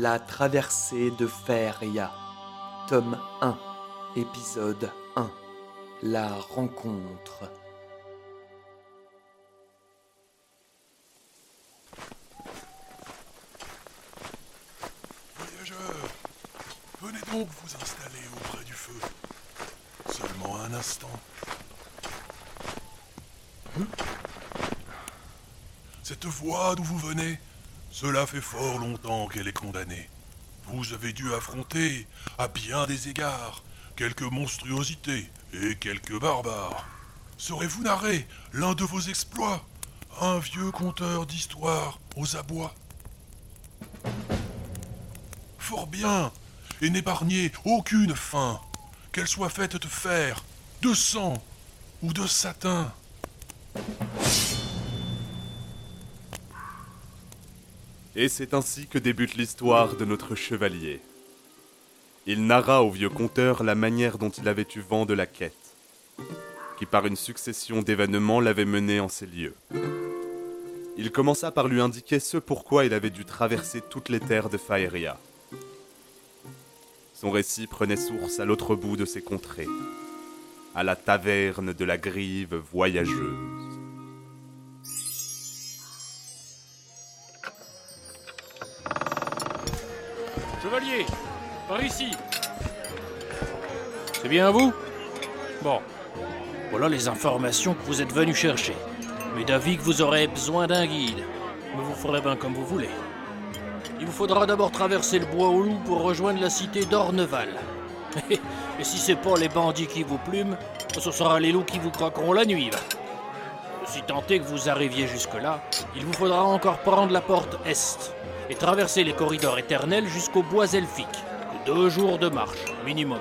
La traversée de Feria, tome 1, épisode 1. La rencontre. Voyageurs, venez donc vous installer auprès du feu. Seulement un instant. Cette voie d'où vous venez, cela fait fort longtemps qu'elle est condamnée. Vous avez dû affronter, à bien des égards, quelques monstruosités et quelques barbares. Saurez-vous narrer l'un de vos exploits? Un vieux conteur d'histoire aux abois Fort bien, et n'épargnez aucune fin, qu'elle soit faite de fer, de sang ou de satin. Et c'est ainsi que débute l'histoire de notre chevalier. Il narra au vieux conteur la manière dont il avait eu vent de la quête, qui par une succession d'événements l'avait mené en ces lieux. Il commença par lui indiquer ce pourquoi il avait dû traverser toutes les terres de Faeria. Son récit prenait source à l'autre bout de ces contrées, à la taverne de la Grive voyageuse. Chevalier, par ici. C'est bien vous? Bon. Voilà les informations que vous êtes venu chercher. Mais d'avis que vous aurez besoin d'un guide. Mais vous ferez bien comme vous voulez. Il vous faudra d'abord traverser le bois au loup pour rejoindre la cité d'Orneval. Et si c'est pas les bandits qui vous plument, ce sera les loups qui vous croqueront la nuit. Si tant est que vous arriviez jusque-là, il vous faudra encore prendre la porte Est et traverser les corridors éternels jusqu'au bois elfique. Deux jours de marche, minimum.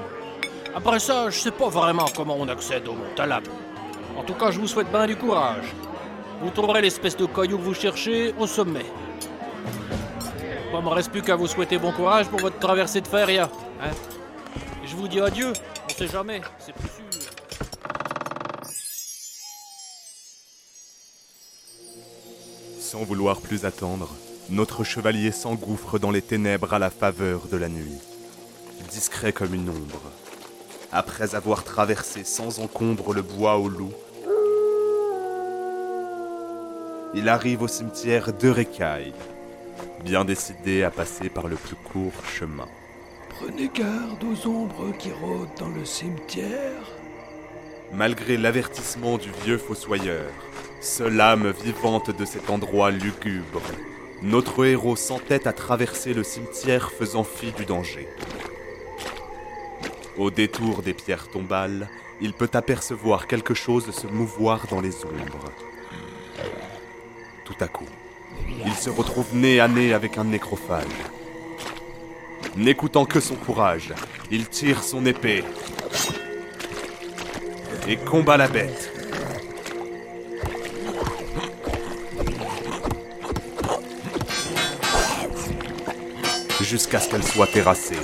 Après ça, je sais pas vraiment comment on accède au Mont Talab. En tout cas, je vous souhaite bien du courage. Vous trouverez l'espèce de caillou que vous cherchez au sommet. Bon, me reste plus qu'à vous souhaiter bon courage pour votre traversée de Feria. Hein je vous dis adieu, on sait jamais, c'est plus sûr. Sans vouloir plus attendre, notre chevalier s'engouffre dans les ténèbres à la faveur de la nuit, discret comme une ombre. Après avoir traversé sans encombre le bois au loup, il arrive au cimetière de Récaille, bien décidé à passer par le plus court chemin. Prenez garde aux ombres qui rôdent dans le cimetière. Malgré l'avertissement du vieux fossoyeur, seule âme vivante de cet endroit lugubre, notre héros s'entête à traverser le cimetière faisant fi du danger. Au détour des pierres tombales, il peut apercevoir quelque chose se mouvoir dans les ombres. Tout à coup, il se retrouve nez à nez avec un nécrophage. N'écoutant que son courage, il tire son épée et combat la bête. Jusqu'à ce qu'elle soit terrassée.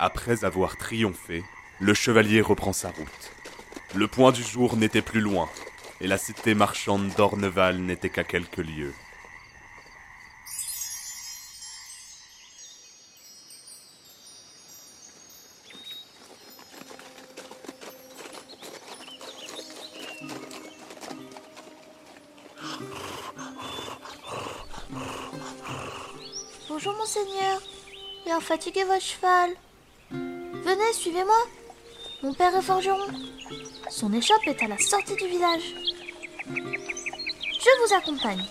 Après avoir triomphé, le chevalier reprend sa route. Le point du jour n'était plus loin, et la cité marchande d'Orneval n'était qu'à quelques lieues. Bonjour monseigneur. Bien fatigué votre cheval. Venez, suivez-moi. Mon père est forgeron. Son échoppe est à la sortie du village. Je vous accompagne.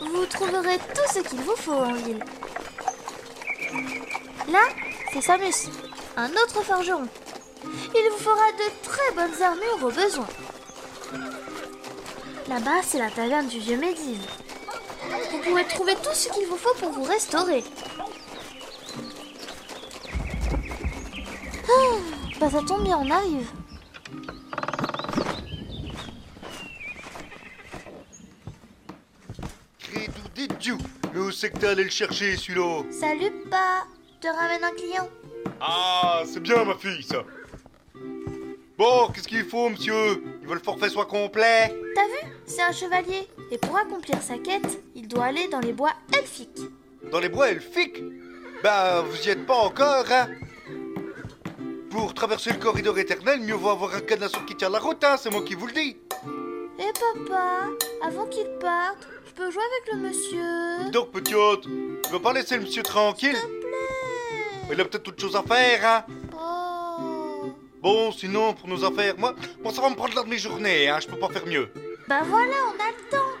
Vous trouverez tout ce qu'il vous faut en ville. Là, c'est Samus, un autre forgeron. Il vous fera de très bonnes armures au besoin. Là-bas, c'est la taverne du vieux Médine. Vous pourrez trouver tout ce qu'il vous faut pour vous restaurer. Ah, bah ça tombe bien, on arrive. Crédou Mais où c'est que t'es allé le chercher, celui-là Salut, pas. Je te ramène un client. Ah, c'est bien, ma fille, ça Bon, qu'est-ce qu'il faut, monsieur? Il veut le forfait soit complet T'as vu? C'est un chevalier. Et pour accomplir sa quête, il doit aller dans les bois elfiques. Dans les bois elfiques Bah, vous y êtes pas encore, hein Pour traverser le corridor éternel, mieux vaut avoir un canasson qui tient la route, hein, c'est moi qui vous le dis Eh papa, avant qu'il parte, je peux jouer avec le monsieur Donc, petit hôte, tu veux pas laisser le monsieur tranquille S'il te plaît Il a peut-être autre chose à faire, hein Oh Bon, sinon, pour nos affaires, moi, moi ça va me prendre l'heure de mes journées, hein, je peux pas faire mieux. Bah voilà, on a le temps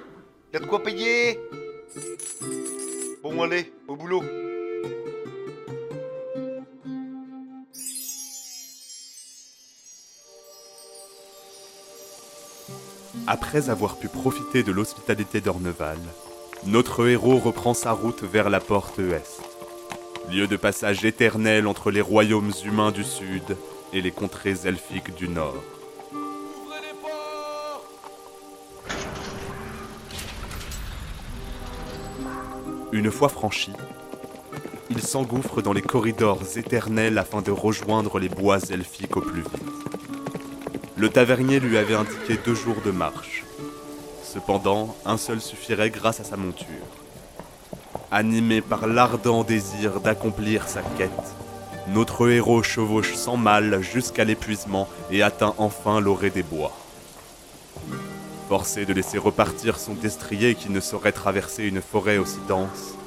Y a de quoi payer Bon, allez, au boulot. Après avoir pu profiter de l'hospitalité d'Orneval, notre héros reprend sa route vers la porte Est, lieu de passage éternel entre les royaumes humains du Sud et les contrées elfiques du Nord. Une fois franchi, il s'engouffre dans les corridors éternels afin de rejoindre les bois elfiques au plus vite. Le tavernier lui avait indiqué deux jours de marche. Cependant, un seul suffirait grâce à sa monture. Animé par l'ardent désir d'accomplir sa quête, notre héros chevauche sans mal jusqu'à l'épuisement et atteint enfin l'orée des bois. Forcé de laisser repartir son destrier qui ne saurait traverser une forêt aussi dense,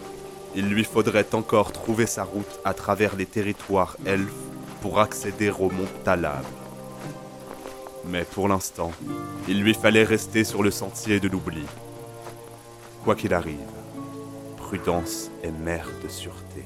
il lui faudrait encore trouver sa route à travers les territoires elfes pour accéder au mont Talab. Mais pour l'instant, il lui fallait rester sur le sentier de l'oubli. Quoi qu'il arrive, prudence est mère de sûreté.